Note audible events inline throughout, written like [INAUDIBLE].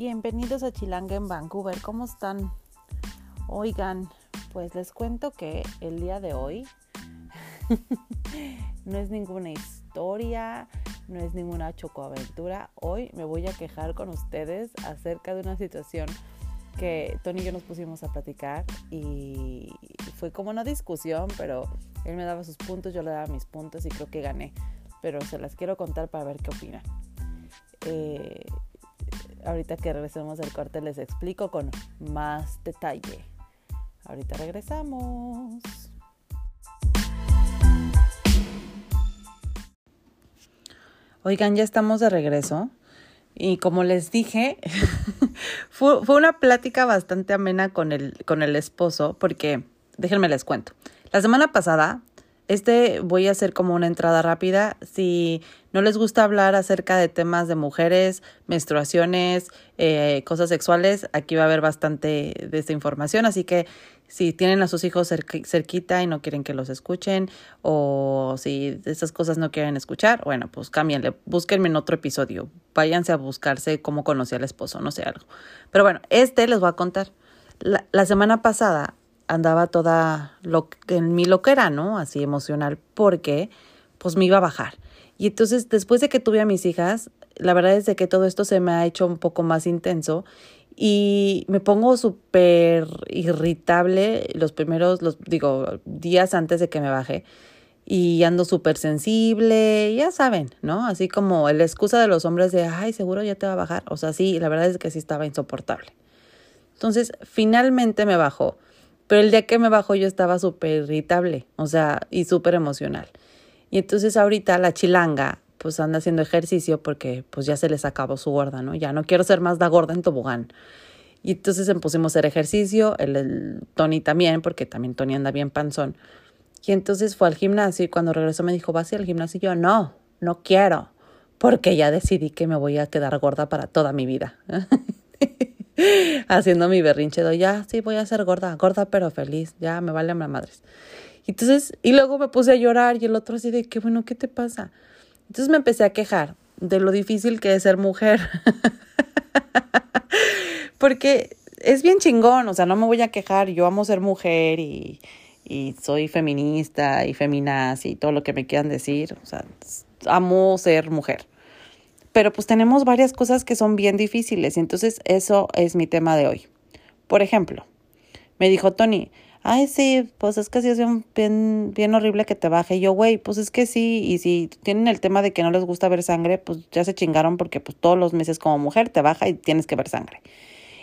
Bienvenidos a Chilanga en Vancouver. ¿Cómo están? Oigan, pues les cuento que el día de hoy [LAUGHS] no es ninguna historia, no es ninguna chocoaventura. Hoy me voy a quejar con ustedes acerca de una situación que Tony y yo nos pusimos a platicar y fue como una discusión, pero él me daba sus puntos, yo le daba mis puntos y creo que gané. Pero se las quiero contar para ver qué opinan. Eh, ahorita que regresemos del corte les explico con más detalle. Ahorita regresamos. Oigan, ya estamos de regreso. Y como les dije, [LAUGHS] fue, fue, una plática bastante amena con el, con el esposo, porque déjenme les cuento. La semana pasada este voy a hacer como una entrada rápida. Si no les gusta hablar acerca de temas de mujeres, menstruaciones, eh, cosas sexuales, aquí va a haber bastante de esta información. Así que si tienen a sus hijos cerquita y no quieren que los escuchen, o si esas cosas no quieren escuchar, bueno, pues cámbienle, búsquenme en otro episodio. Váyanse a buscarse cómo conocí al esposo, no sé algo. Pero bueno, este les voy a contar. La, la semana pasada andaba toda lo, en mi loquera, ¿no? Así emocional, porque pues me iba a bajar. Y entonces, después de que tuve a mis hijas, la verdad es de que todo esto se me ha hecho un poco más intenso y me pongo súper irritable los primeros, los digo, días antes de que me baje y ando súper sensible, ya saben, ¿no? Así como la excusa de los hombres de, ay, seguro ya te va a bajar. O sea, sí, la verdad es que sí estaba insoportable. Entonces, finalmente me bajó. Pero el día que me bajó yo estaba súper irritable, o sea, y súper emocional. Y entonces ahorita la chilanga pues anda haciendo ejercicio porque pues ya se les acabó su gorda, ¿no? Ya no quiero ser más da gorda en tobogán. Y entonces pusimos a hacer ejercicio, el, el Tony también, porque también Tony anda bien panzón. Y entonces fue al gimnasio y cuando regresó me dijo, ¿vas al gimnasio? Y yo, no, no quiero, porque ya decidí que me voy a quedar gorda para toda mi vida. [LAUGHS] [LAUGHS] haciendo mi berrinche de ya, sí, voy a ser gorda, gorda pero feliz, ya me vale a madres. Entonces, y luego me puse a llorar y el otro así de que, bueno, ¿qué te pasa? Entonces me empecé a quejar de lo difícil que es ser mujer. [LAUGHS] Porque es bien chingón, o sea, no me voy a quejar, yo amo ser mujer y, y soy feminista y feminaz y todo lo que me quieran decir, o sea, amo ser mujer pero pues tenemos varias cosas que son bien difíciles y entonces eso es mi tema de hoy. Por ejemplo, me dijo Tony, ay sí, pues es que sí es bien, bien, horrible que te baje. Y yo, güey, pues es que sí, y si tienen el tema de que no les gusta ver sangre, pues ya se chingaron porque pues todos los meses como mujer te baja y tienes que ver sangre.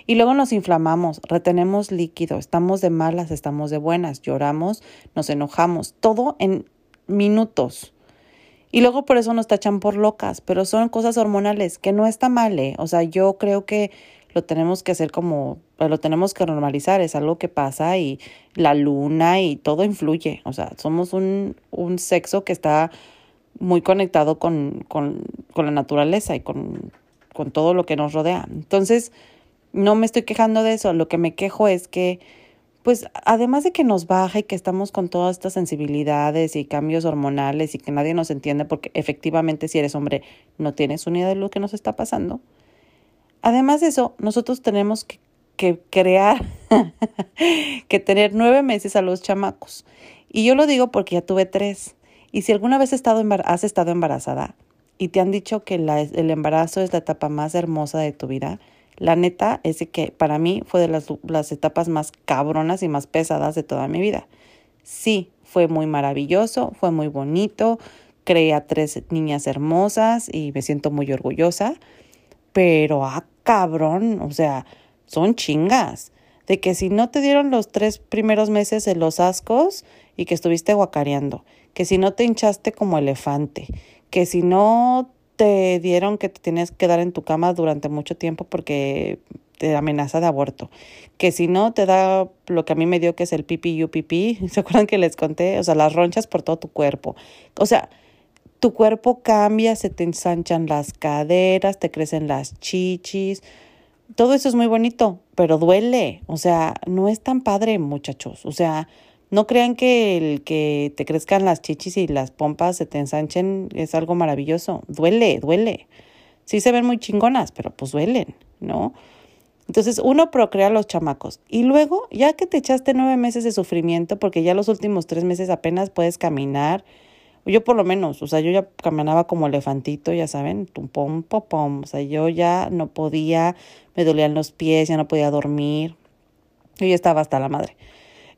Y luego nos inflamamos, retenemos líquido, estamos de malas, estamos de buenas, lloramos, nos enojamos, todo en minutos. Y luego por eso nos tachan por locas, pero son cosas hormonales, que no está mal, ¿eh? O sea, yo creo que lo tenemos que hacer como, lo tenemos que normalizar, es algo que pasa y la luna y todo influye. O sea, somos un, un sexo que está muy conectado con, con, con la naturaleza y con, con todo lo que nos rodea. Entonces, no me estoy quejando de eso, lo que me quejo es que pues además de que nos baja y que estamos con todas estas sensibilidades y cambios hormonales y que nadie nos entiende porque efectivamente si eres hombre no tienes una idea de lo que nos está pasando. Además de eso, nosotros tenemos que, crear, [LAUGHS] que tener nueve meses a los chamacos. Y yo lo digo porque ya tuve tres. Y si alguna vez has estado, embarazada y te han dicho que el embarazo es la etapa más hermosa de tu vida, la neta es que para mí fue de las, las etapas más cabronas y más pesadas de toda mi vida. Sí, fue muy maravilloso, fue muy bonito, creé a tres niñas hermosas y me siento muy orgullosa, pero ah, cabrón, o sea, son chingas. De que si no te dieron los tres primeros meses de los ascos y que estuviste guacareando, que si no te hinchaste como elefante, que si no te dieron que te tienes que quedar en tu cama durante mucho tiempo porque te amenaza de aborto. Que si no, te da lo que a mí me dio que es el pipi pipí. [LAUGHS] ¿Se acuerdan que les conté? O sea, las ronchas por todo tu cuerpo. O sea, tu cuerpo cambia, se te ensanchan las caderas, te crecen las chichis. Todo eso es muy bonito, pero duele. O sea, no es tan padre, muchachos. O sea, no crean que el que te crezcan las chichis y las pompas se te ensanchen es algo maravilloso. Duele, duele. Sí se ven muy chingonas, pero pues duelen. ¿no? Entonces uno procrea los chamacos y luego ya que te echaste nueve meses de sufrimiento porque ya los últimos tres meses apenas puedes caminar, yo por lo menos, o sea, yo ya caminaba como elefantito, ya saben, pum, pum, pum, o sea, yo ya no podía, me dolían los pies, ya no podía dormir, yo ya estaba hasta la madre.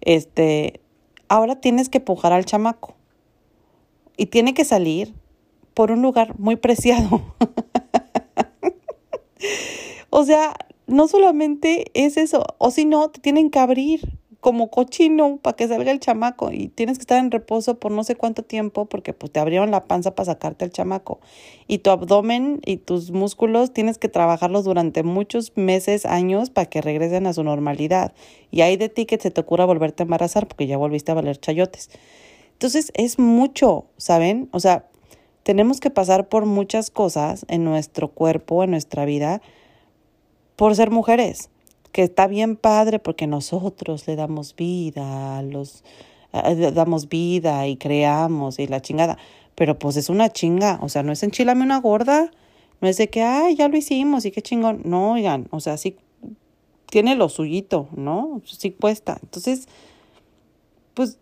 Este, ahora tienes que pujar al chamaco y tiene que salir por un lugar muy preciado. [LAUGHS] o sea, no solamente es eso, o si no, te tienen que abrir como cochino para que salga el chamaco y tienes que estar en reposo por no sé cuánto tiempo porque pues te abrieron la panza para sacarte el chamaco y tu abdomen y tus músculos tienes que trabajarlos durante muchos meses, años para que regresen a su normalidad y hay de ti que se te ocurra volverte a embarazar porque ya volviste a valer chayotes. Entonces es mucho, ¿saben? O sea, tenemos que pasar por muchas cosas en nuestro cuerpo, en nuestra vida, por ser mujeres que está bien padre porque nosotros le damos vida a los damos vida y creamos y la chingada, pero pues es una chinga, o sea, no es enchilame una gorda, no es de que, ay, ya lo hicimos y qué chingón, no, oigan, o sea, sí tiene lo suyito, ¿no? Sí cuesta. Entonces, pues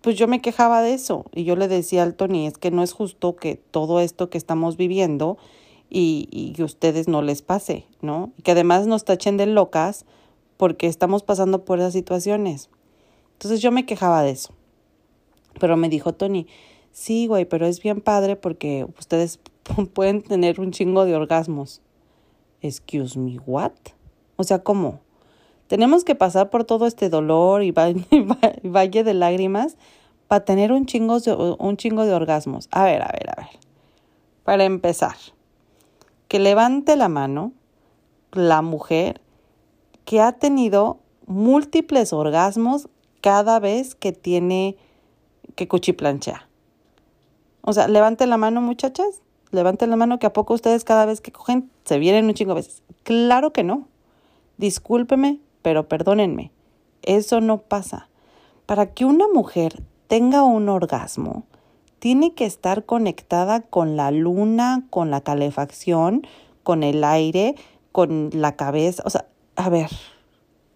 pues yo me quejaba de eso y yo le decía al Tony, es que no es justo que todo esto que estamos viviendo y, y que ustedes no les pase, ¿no? Y que además nos tachen de locas porque estamos pasando por esas situaciones. Entonces yo me quejaba de eso. Pero me dijo Tony, sí, güey, pero es bien padre porque ustedes [LAUGHS] pueden tener un chingo de orgasmos. Excuse me, what? O sea, ¿cómo? Tenemos que pasar por todo este dolor [LAUGHS] y valle de lágrimas para tener un chingo, de, un chingo de orgasmos. A ver, a ver, a ver. Para empezar, que levante la mano la mujer que ha tenido múltiples orgasmos cada vez que tiene que cuchiplanchea. O sea, levante la mano, muchachas. Levante la mano que a poco ustedes cada vez que cogen se vienen un chingo de veces. Claro que no. Discúlpeme, pero perdónenme. Eso no pasa. Para que una mujer tenga un orgasmo, tiene que estar conectada con la luna, con la calefacción, con el aire, con la cabeza. O sea, a ver,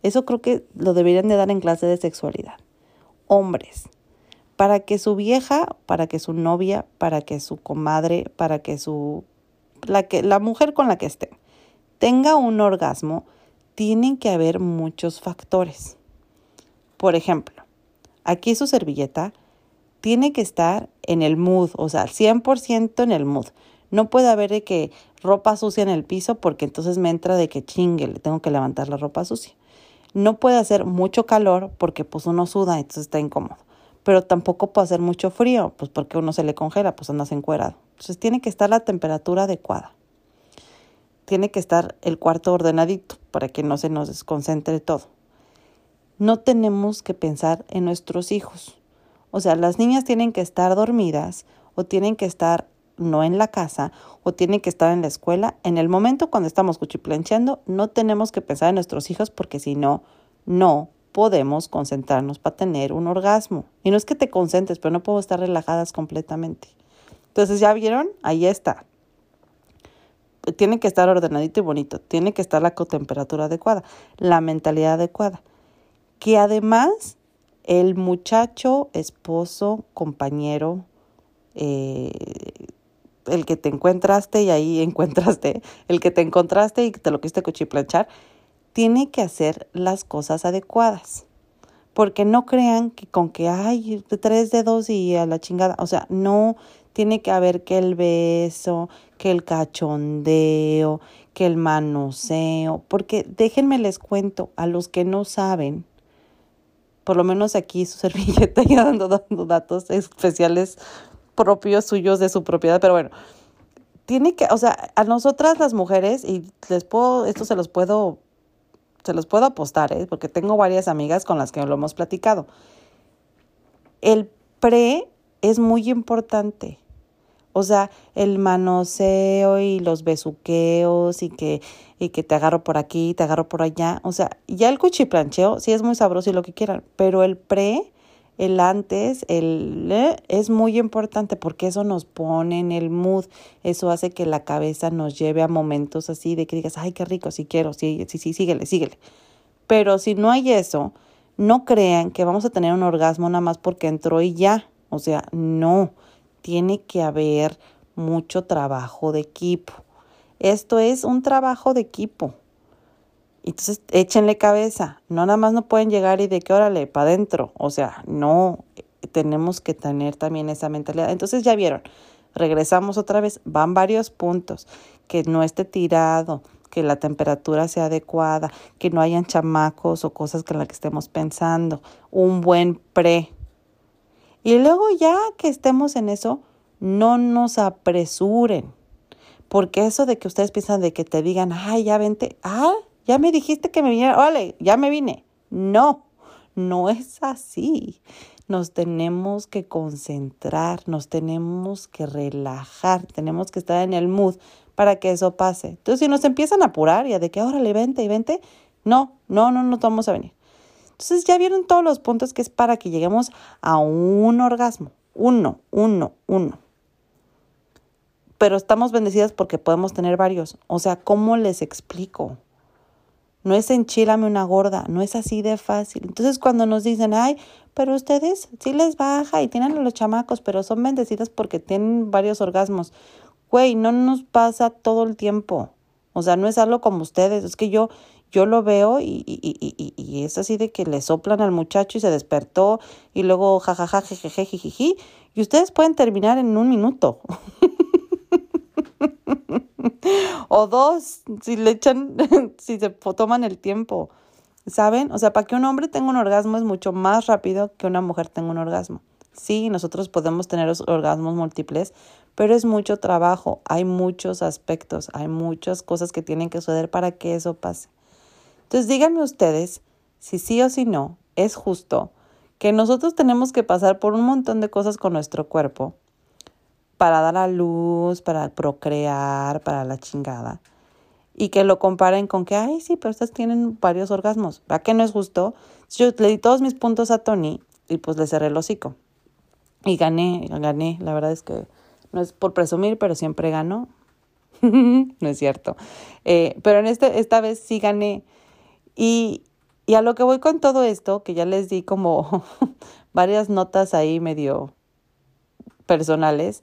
eso creo que lo deberían de dar en clase de sexualidad. Hombres, para que su vieja, para que su novia, para que su comadre, para que su la que la mujer con la que esté tenga un orgasmo, tienen que haber muchos factores. Por ejemplo, aquí su servilleta tiene que estar en el mood, o sea, 100% en el mood. No puede haber de que ropa sucia en el piso porque entonces me entra de que chingue, le tengo que levantar la ropa sucia. No puede hacer mucho calor porque pues uno suda, entonces está incómodo. Pero tampoco puede hacer mucho frío, pues porque uno se le congela, pues andas encuerado. Entonces tiene que estar la temperatura adecuada. Tiene que estar el cuarto ordenadito para que no se nos desconcentre todo. No tenemos que pensar en nuestros hijos. O sea, las niñas tienen que estar dormidas o tienen que estar no en la casa o tienen que estar en la escuela. En el momento cuando estamos cuchiplancheando, no tenemos que pensar en nuestros hijos porque si no, no podemos concentrarnos para tener un orgasmo. Y no es que te concentres, pero no puedo estar relajadas completamente. Entonces, ¿ya vieron? Ahí está. Tiene que estar ordenadito y bonito. Tiene que estar la temperatura adecuada, la mentalidad adecuada. Que además el muchacho, esposo, compañero, eh, el que te encuentraste y ahí [LAUGHS] encuentraste, el que te encontraste y te lo quisiste cuchiplanchar, tiene que hacer las cosas adecuadas. Porque no crean que con que hay tres dedos y a la chingada, o sea, no tiene que haber que el beso, que el cachondeo, que el manoseo, porque déjenme les cuento a los que no saben, por lo menos aquí su [LAUGHS] servilleta ya dando, dando datos especiales propios suyos de su propiedad, pero bueno, tiene que, o sea, a nosotras las mujeres, y les puedo, esto se los puedo, se los puedo apostar, ¿eh? porque tengo varias amigas con las que lo hemos platicado. El pre es muy importante. O sea, el manoseo y los besuqueos y que, y que te agarro por aquí, te agarro por allá. O sea, ya el cuchiplancheo sí es muy sabroso y lo que quieran, pero el pre el antes, el eh, es muy importante porque eso nos pone en el mood, eso hace que la cabeza nos lleve a momentos así de que digas, ay, qué rico, sí quiero, sí, sí, sí, síguele, síguele. Pero si no hay eso, no crean que vamos a tener un orgasmo nada más porque entró y ya. O sea, no, tiene que haber mucho trabajo de equipo. Esto es un trabajo de equipo. Entonces, échenle cabeza. No nada más no pueden llegar y de que órale, para adentro. O sea, no, tenemos que tener también esa mentalidad. Entonces, ya vieron, regresamos otra vez, van varios puntos. Que no esté tirado, que la temperatura sea adecuada, que no hayan chamacos o cosas con las que estemos pensando. Un buen pre. Y luego ya que estemos en eso, no nos apresuren. Porque eso de que ustedes piensan de que te digan, ay, ya vente, ah, ya me dijiste que me viniera, vale, ya me vine. No, no es así. Nos tenemos que concentrar, nos tenemos que relajar, tenemos que estar en el mood para que eso pase. Entonces, si nos empiezan a apurar ya de que, órale, vente y vente, no, no, no, no vamos a venir. Entonces, ya vieron todos los puntos que es para que lleguemos a un orgasmo. Uno, uno, uno. Pero estamos bendecidas porque podemos tener varios. O sea, ¿cómo les explico? No es enchilame una gorda, no es así de fácil. Entonces cuando nos dicen, ay, pero ustedes sí les baja y tienen a los chamacos, pero son bendecidas porque tienen varios orgasmos. Güey, no nos pasa todo el tiempo. O sea, no es algo como ustedes. Es que yo, yo lo veo y, y, y, y, es así de que le soplan al muchacho y se despertó y luego jajaja, jejeje, jijiji. Y ustedes pueden terminar en un minuto. [LAUGHS] o dos, si le echan, [LAUGHS] si se toman el tiempo, ¿saben? O sea, para que un hombre tenga un orgasmo es mucho más rápido que una mujer tenga un orgasmo. Sí, nosotros podemos tener orgasmos múltiples, pero es mucho trabajo, hay muchos aspectos, hay muchas cosas que tienen que suceder para que eso pase. Entonces díganme ustedes si sí o si no es justo que nosotros tenemos que pasar por un montón de cosas con nuestro cuerpo para dar a luz, para procrear, para la chingada. Y que lo comparen con que, ay, sí, pero ustedes tienen varios orgasmos. ¿Va que no es justo? Yo le di todos mis puntos a Tony y pues le cerré el hocico. Y gané, gané. La verdad es que no es por presumir, pero siempre gano. [LAUGHS] no es cierto. Eh, pero en este, esta vez sí gané. Y, a lo que voy con todo esto, que ya les di como [LAUGHS] varias notas ahí medio personales,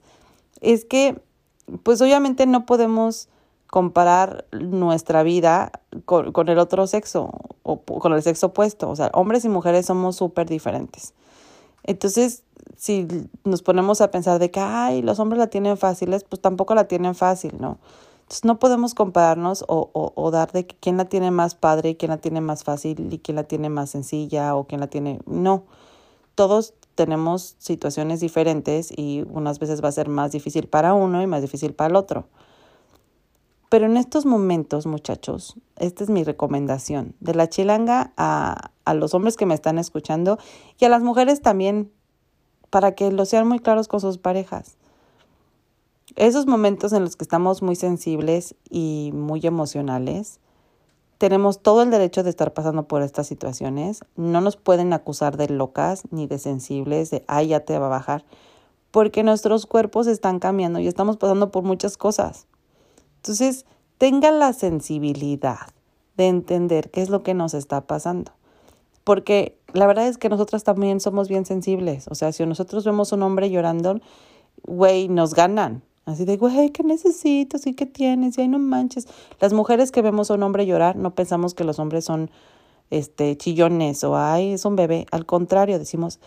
es que, pues obviamente no podemos comparar nuestra vida con, con el otro sexo o con el sexo opuesto. O sea, hombres y mujeres somos súper diferentes. Entonces, si nos ponemos a pensar de que, ay, los hombres la tienen fáciles, pues tampoco la tienen fácil, ¿no? No podemos compararnos o, o, dar de quién la tiene más padre quién la tiene más fácil y quién la tiene más sencilla o quién la tiene... No, todos tenemos situaciones diferentes y unas veces va a ser más difícil para uno y más difícil para el otro. Pero en estos momentos, muchachos, esta es mi recomendación de la chilanga a, a los hombres que me están escuchando y a las mujeres también, para que lo sean muy claros con sus parejas. Esos momentos en los que estamos muy sensibles y muy emocionales, tenemos todo el derecho de estar pasando por estas situaciones. No nos pueden acusar de locas ni de sensibles, de, ay, ya te va a bajar, porque nuestros cuerpos están cambiando y estamos pasando por muchas cosas. Entonces, tengan la sensibilidad de entender qué es lo que nos está pasando. Porque la verdad es que nosotras también somos bien sensibles. O sea, si nosotros vemos un hombre llorando, güey, nos ganan. Así de, güey, ¿qué necesito? ¿Sí qué tienes? Y ahí no manches. Las mujeres que vemos a un hombre llorar, no pensamos que los hombres son este chillones o ay, es un bebé. Al contrario, decimos,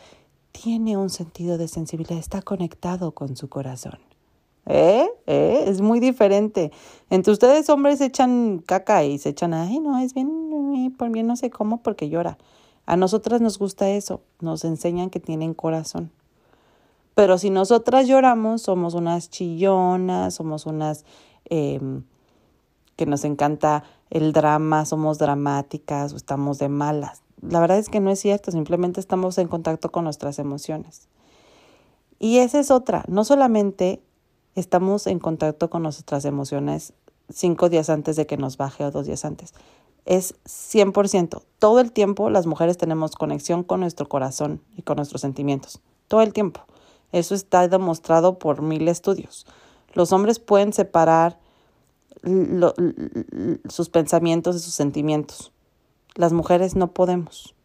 tiene un sentido de sensibilidad, está conectado con su corazón. ¿Eh? ¿Eh? Es muy diferente. Entre ustedes hombres echan caca y se echan, ay, no, es bien, por bien no sé cómo, porque llora. A nosotras nos gusta eso, nos enseñan que tienen corazón. Pero si nosotras lloramos, somos unas chillonas, somos unas em, que nos encanta el drama, somos dramáticas o estamos de malas. La verdad es que no es cierto, simplemente estamos en contacto con nuestras emociones. Y esa es otra, no solamente estamos en contacto con nuestras emociones cinco días antes de que nos baje o dos días antes. es 100%. Todo el tiempo las mujeres tenemos conexión con nuestro corazón y con nuestros sentimientos. Todo el tiempo. Eso está demostrado por mil estudios. Los hombres pueden separar sus pensamientos de sus sentimientos. Las mujeres no podemos.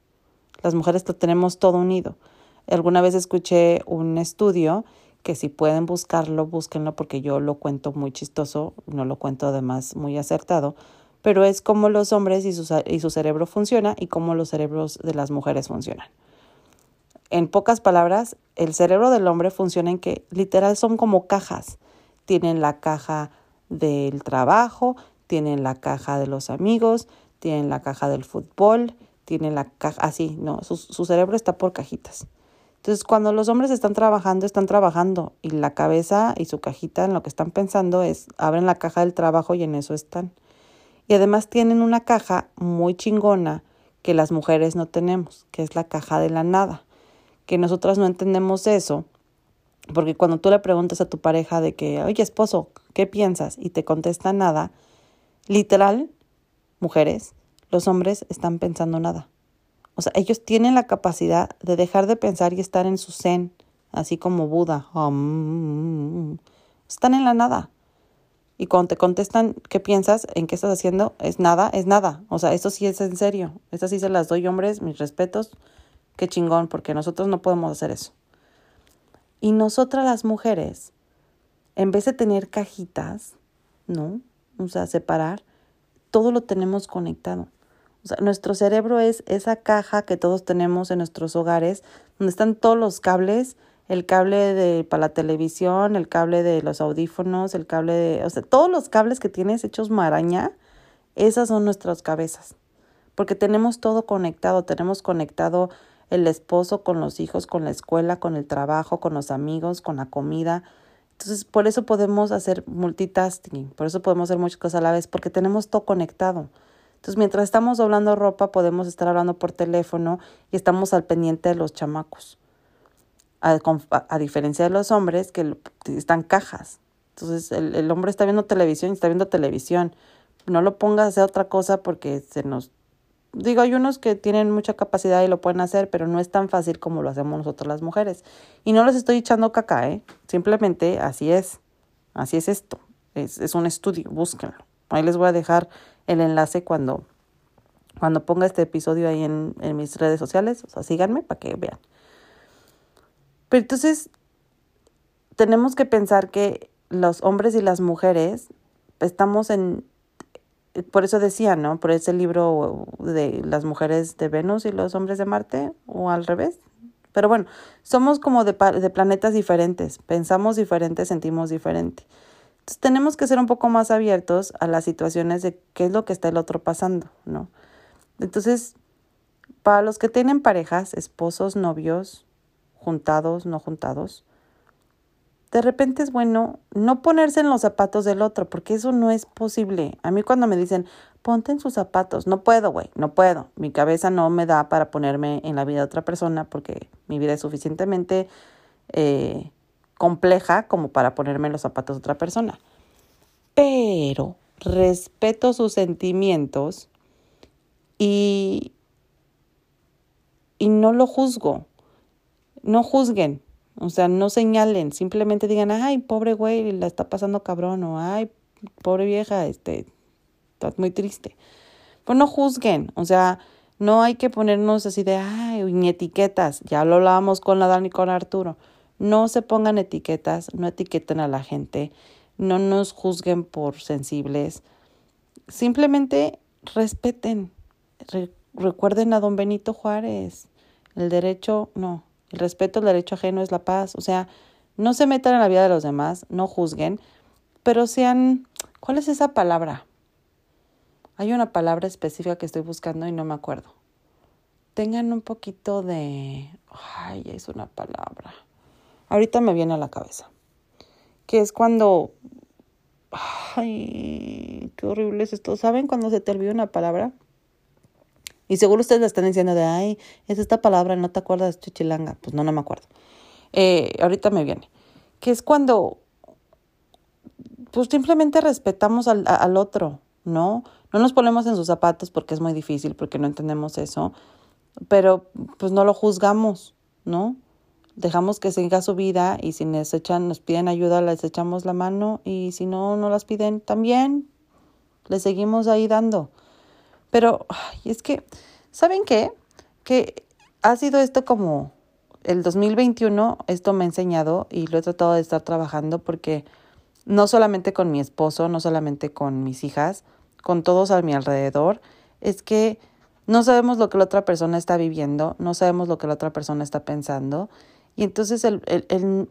Las mujeres lo tenemos todo unido. Alguna vez escuché un estudio que si pueden buscarlo, búsquenlo porque yo lo cuento muy chistoso, no lo cuento además muy acertado, pero es como los hombres y su, y su cerebro funciona y cómo los cerebros de las mujeres funcionan. En pocas palabras, el cerebro del hombre funciona en que literal son como cajas. Tienen la caja del trabajo, tienen la caja de los amigos, tienen la caja del fútbol, tienen la caja, así, no, su, su cerebro está por cajitas. Entonces, cuando los hombres están trabajando, están trabajando y la cabeza y su cajita en lo que están pensando es, abren la caja del trabajo y en eso están. Y además tienen una caja muy chingona que las mujeres no tenemos, que es la caja de la nada, que nosotras no entendemos eso, porque cuando tú le preguntas a tu pareja de que, oye esposo, ¿qué piensas? y te contesta nada, literal, mujeres, los hombres están pensando nada. O sea, ellos tienen la capacidad de dejar de pensar y estar en su zen, así como Buda. están en la nada. Y cuando te contestan qué piensas, en qué estás haciendo, es nada, es nada. O sea, esto sí es en serio. Estas sí se las doy, hombres, mis respetos. Qué chingón, porque nosotros no podemos hacer eso. Y nosotras las mujeres, en vez de tener cajitas, ¿no? O sea, separar, todo lo tenemos conectado. O sea, nuestro cerebro es esa caja que todos tenemos en nuestros hogares, donde están todos los cables el cable de, para la televisión, el cable de los audífonos, el cable de, o sea, todos los cables que tienes hechos maraña, esas son nuestras cabezas. Porque tenemos todo conectado, tenemos conectado el esposo con los hijos, con la escuela, con el trabajo, con los amigos, con la comida. Entonces, por eso podemos hacer multitasking, por eso podemos hacer muchas cosas a la vez, porque tenemos todo conectado. Entonces, mientras estamos doblando ropa, podemos estar hablando por teléfono y estamos al pendiente de los chamacos a, diferencia de los hombres que están cajas. Entonces el, el, hombre está viendo televisión y está viendo televisión. No lo pongas a hacer otra cosa porque se nos... Digo, hay unos que tienen mucha capacidad y lo pueden hacer, pero no es tan fácil como lo hacemos nosotros las mujeres. Y no les estoy echando caca, ¿eh? Simplemente así es. Así es esto. Es, es un estudio, búsquenlo. Ahí les voy a dejar el enlace cuando, cuando ponga este episodio ahí en, en mis redes sociales. O sea, síganme para que vean. Pero entonces tenemos que pensar que los hombres y las mujeres estamos en, por eso decía, ¿no? Por ese libro de las mujeres de Venus y los hombres de Marte, o al revés. Pero bueno, somos como de, de planetas diferentes, pensamos diferente, sentimos diferente. Entonces tenemos que ser un poco más abiertos a las situaciones de qué es lo que está el otro pasando, ¿no? Entonces, para los que tienen parejas, esposos, novios, juntados, no juntados, de repente es bueno no ponerse en los zapatos del otro, porque eso no es posible. A mí cuando me dicen, ponte en sus zapatos, no puedo, güey, no puedo. Mi cabeza no me da para ponerme en la vida de otra persona porque mi vida es suficientemente eh, compleja como para ponerme en los zapatos de otra persona. Pero respeto sus sentimientos y, y no lo juzgo no juzguen, o sea, no señalen, simplemente digan, ay, pobre güey, la está pasando cabrón, o ay, pobre vieja, este, está muy triste. Pues no juzguen, o sea, no hay que ponernos así de, ay, ni etiquetas, ya lo hablábamos con la Dani y con Arturo. No se pongan etiquetas, no etiqueten a la gente, no nos juzguen por sensibles, simplemente respeten. recuerden a don Benito Juárez, el derecho, no, el respeto al derecho ajeno es la paz. O sea, no se metan en la vida de los demás, no juzguen, pero sean... ¿Cuál es esa palabra? Hay una palabra específica que estoy buscando y no me acuerdo. Tengan un poquito de... Ay, es una palabra. Ahorita me viene a la cabeza. Que es cuando... Ay, qué horrible es esto. ¿Saben cuando se te olvida una palabra? Y seguro ustedes le están diciendo de, ay, es esta palabra, no te acuerdas, chichilanga. Pues no, no me acuerdo. Eh, ahorita me viene. Que es cuando, pues simplemente respetamos al, al otro, ¿no? No nos ponemos en sus zapatos porque es muy difícil, porque no entendemos eso, pero pues no lo juzgamos, ¿no? Dejamos que siga su vida y si nos echan, nos piden ayuda, les echamos la mano y si no, no las piden también, les seguimos ahí dando. Pero es que, ¿saben qué? Que ha sido esto como el 2021, esto me ha enseñado y lo he tratado de estar trabajando porque no solamente con mi esposo, no solamente con mis hijas, con todos a mi alrededor, es que no sabemos lo que la otra persona está viviendo, no sabemos lo que la otra persona está pensando. Y entonces el, el, el,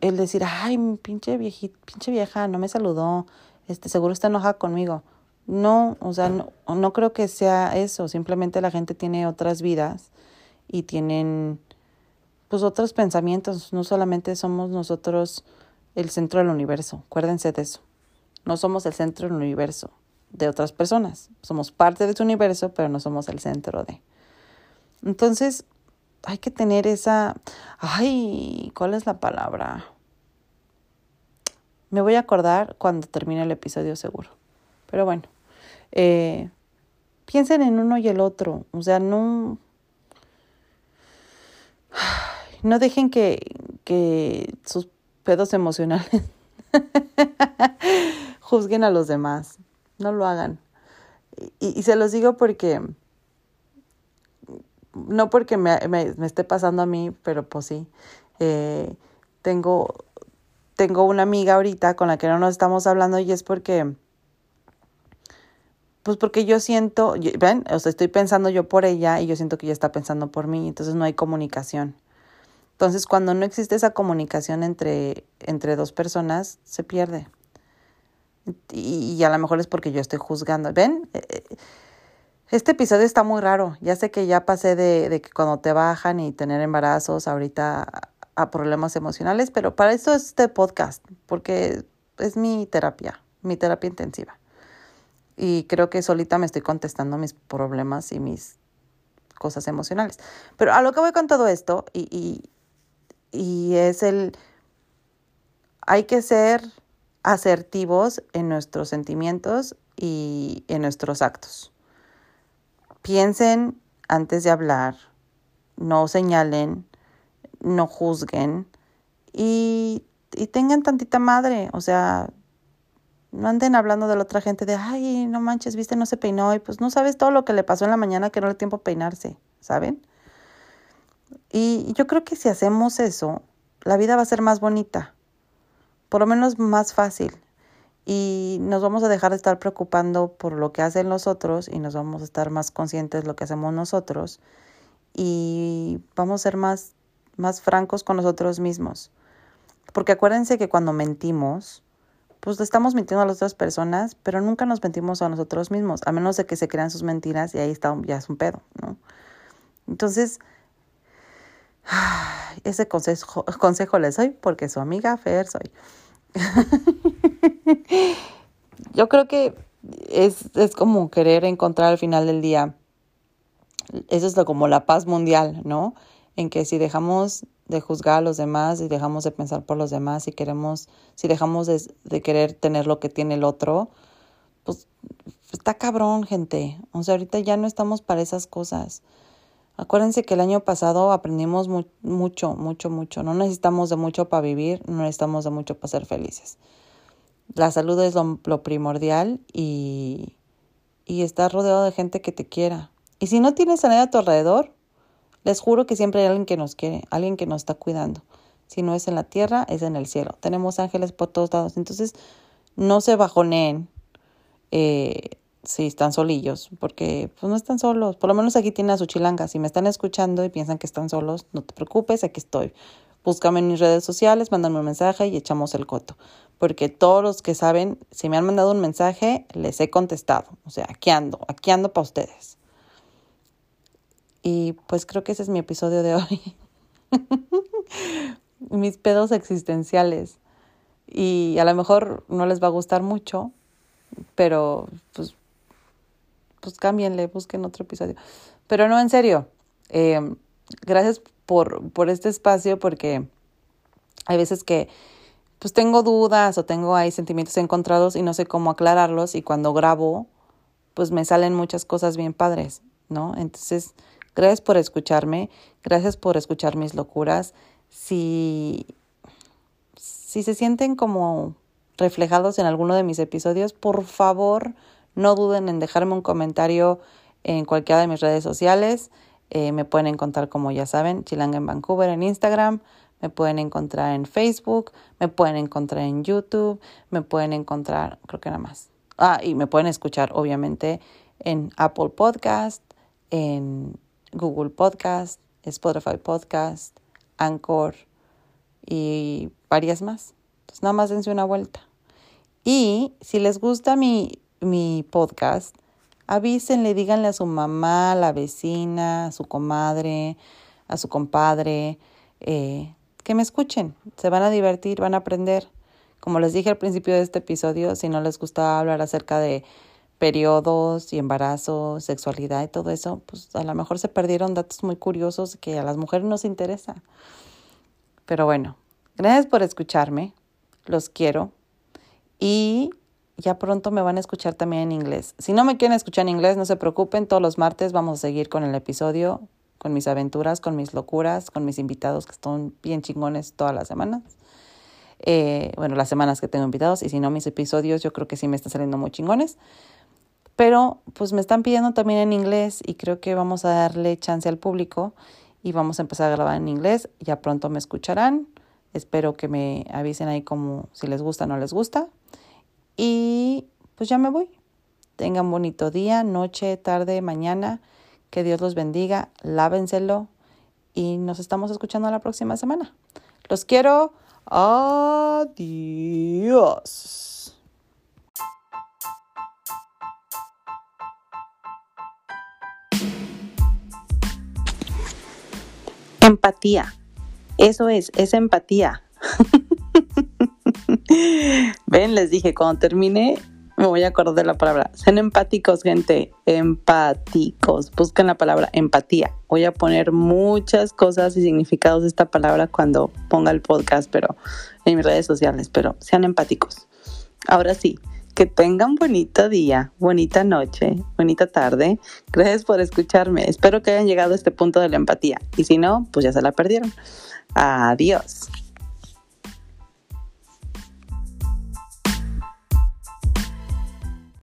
el decir, ay, pinche, viejita, pinche vieja, no me saludó, este, seguro está enojada conmigo. No, o sea, no, no creo que sea eso, simplemente la gente tiene otras vidas y tienen pues otros pensamientos, no solamente somos nosotros el centro del universo, acuérdense de eso. No somos el centro del universo de otras personas, somos parte de su universo, pero no somos el centro de. Entonces, hay que tener esa, ay, ¿cuál es la palabra? Me voy a acordar cuando termine el episodio seguro. Pero bueno, eh, piensen en uno y el otro. O sea, no, [SIGHS] no dejen que, que sus pedos emocionales [LAUGHS] juzguen a los demás. No lo hagan. Y, se los digo porque, no porque me, me, me, esté pasando a mí, pero pues sí. Eh, tengo, tengo una amiga ahorita con la que no nos estamos hablando y es porque pues porque yo siento, ven, o sea, estoy pensando yo por ella y yo siento que ella está pensando por mí, entonces no hay comunicación. Entonces, cuando no existe esa comunicación entre, entre dos personas, se pierde. Y, y, a lo mejor es porque yo estoy juzgando. ¿Ven? Eh, eh, este episodio está muy raro. Ya sé que ya pasé de, de que cuando te bajan y tener embarazos, ahorita a, a problemas emocionales, pero para eso es este podcast, porque es mi terapia, mi terapia intensiva y creo que solita me estoy contestando mis problemas y mis cosas emocionales. Pero a lo que voy con todo esto, y, y, y es el, hay que ser asertivos en nuestros sentimientos y en nuestros actos. Piensen antes de hablar, no señalen, no juzguen y, y tengan tantita madre, o sea, no anden hablando de la otra gente de, ay, no manches, viste, no se peinó y pues no sabes todo lo que le pasó en la mañana que no le tiempo peinarse, ¿saben? Y yo creo que si hacemos eso, la vida va a ser más bonita, por lo menos más fácil. Y nos vamos a dejar de estar preocupando por lo que hacen los otros y nos vamos a estar más conscientes de lo que hacemos nosotros y vamos a ser más, más francos con nosotros mismos. Porque acuérdense que cuando mentimos, pues le estamos mintiendo a las otras personas, pero nunca nos mentimos a nosotros mismos, a menos de que se crean sus mentiras y ahí está, ya es un pedo, ¿no? Entonces, [SIGHS] ese consejo, consejo les doy porque su amiga Fer soy. [LAUGHS] Yo creo que es, es como querer encontrar al final del día, eso es lo, como la paz mundial, ¿no? En que si dejamos de juzgar a los demás y dejamos de pensar por los demás y queremos, si dejamos de, de querer tener lo que tiene el otro, pues está cabrón, gente. O sea, ahorita ya no estamos para esas cosas. Acuérdense que el año pasado aprendimos mu mucho, mucho, mucho. No necesitamos de mucho para vivir, no necesitamos de mucho para ser felices. La salud es lo, lo primordial y, y estar rodeado de gente que te quiera. Y si no tienes a nadie a tu alrededor, les juro que siempre hay alguien que nos quiere, alguien que nos está cuidando. Si no es en la tierra, es en el cielo. Tenemos ángeles por todos lados. Entonces, no se bajoneen eh, si están solillos, porque pues no están solos. Por lo menos aquí tienen a su chilanga. Si me están escuchando y piensan que están solos, no te preocupes, aquí estoy. Búscame en mis redes sociales, mándame un mensaje y echamos el coto. Porque todos los que saben, si me han mandado un mensaje, les he contestado. O sea, aquí ando, aquí ando para ustedes. Y pues creo que ese es mi episodio de hoy. [LAUGHS] Mis pedos existenciales. Y a lo mejor no les va a gustar mucho, pero pues, pues cámbienle, busquen otro episodio. Pero no, en serio. Eh, gracias por, por este espacio porque hay veces que pues tengo dudas o tengo ahí sentimientos encontrados y no sé cómo aclararlos y cuando grabo, pues me salen muchas cosas bien padres, ¿no? Entonces, gracias por escucharme, gracias por escuchar mis locuras. Si, si se sienten como reflejados en alguno de mis episodios, por favor, no duden en dejarme un comentario en cualquiera de mis redes sociales. Eh, me pueden encontrar, como ya saben, Chilanga en Vancouver en Instagram, me pueden encontrar en Facebook, me pueden encontrar en YouTube, me pueden encontrar, creo que nada más. Ah, y me pueden escuchar, obviamente, en Apple Podcast, en Google Podcast, Spotify Podcast, Anchor y varias más. Entonces, nada más dense una vuelta. Y si les gusta mi, mi podcast, avísenle, díganle a su mamá, a la vecina, a su comadre, a su compadre, eh, que me escuchen. Se van a divertir, van a aprender. Como les dije al principio de este episodio, si no les gusta hablar acerca de periodos y embarazos, sexualidad y todo eso, pues a lo mejor se perdieron datos muy curiosos que a las mujeres nos interesa. Pero bueno, gracias por escucharme, los quiero y ya pronto me van a escuchar también en inglés. Si no me quieren escuchar en inglés, no se preocupen, todos los martes vamos a seguir con el episodio, con mis aventuras, con mis locuras, con mis invitados que están bien chingones todas las semanas. Eh, bueno, las semanas que tengo invitados y si no mis episodios, yo creo que sí me están saliendo muy chingones. Pero pues me están pidiendo también en inglés y creo que vamos a darle chance al público y vamos a empezar a grabar en inglés. Ya pronto me escucharán. Espero que me avisen ahí como si les gusta o no les gusta. Y pues ya me voy. Tengan bonito día, noche, tarde, mañana. Que Dios los bendiga. Lávenselo. Y nos estamos escuchando la próxima semana. Los quiero. Adiós. Empatía. Eso es, es empatía. [LAUGHS] Ven, les dije, cuando termine, me voy a acordar de la palabra. Sean empáticos, gente. Empáticos. Busquen la palabra empatía. Voy a poner muchas cosas y significados de esta palabra cuando ponga el podcast, pero en mis redes sociales. Pero sean empáticos. Ahora sí, que tengan bonito día, bonita noche, bonita tarde. Gracias por escucharme. Espero que hayan llegado a este punto de la empatía. Y si no, pues ya se la perdieron. Adiós.